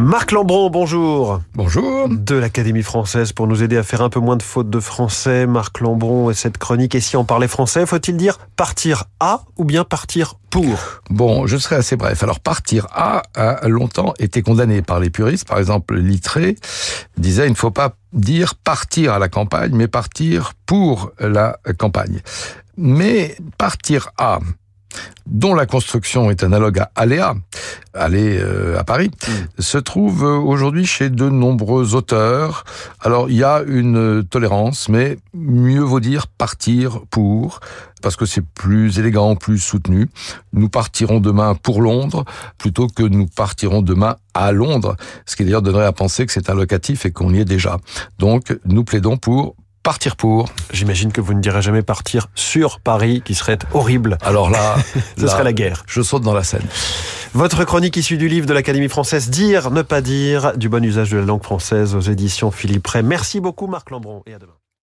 Marc Lambron, bonjour. Bonjour. De l'Académie française pour nous aider à faire un peu moins de fautes de français. Marc Lambron et cette chronique. Et si on parlait français, faut-il dire partir à ou bien partir pour? Bon, je serai assez bref. Alors, partir à a longtemps été condamné par les puristes. Par exemple, Littré disait il ne faut pas dire partir à la campagne, mais partir pour la campagne. Mais partir à, dont la construction est analogue à aléa, aller euh, à Paris, mm. se trouve euh, aujourd'hui chez de nombreux auteurs. Alors il y a une tolérance, mais mieux vaut dire partir pour, parce que c'est plus élégant, plus soutenu. Nous partirons demain pour Londres, plutôt que nous partirons demain à Londres, ce qui d'ailleurs donnerait à penser que c'est un locatif et qu'on y est déjà. Donc nous plaidons pour partir pour. J'imagine que vous ne direz jamais partir sur Paris, qui serait horrible. Alors là, ce serait la guerre. Je saute dans la scène. Votre chronique issue du livre de l'Académie française Dire, ne pas dire, du bon usage de la langue française aux éditions Philippe Ray. Merci beaucoup Marc Lambron et à demain.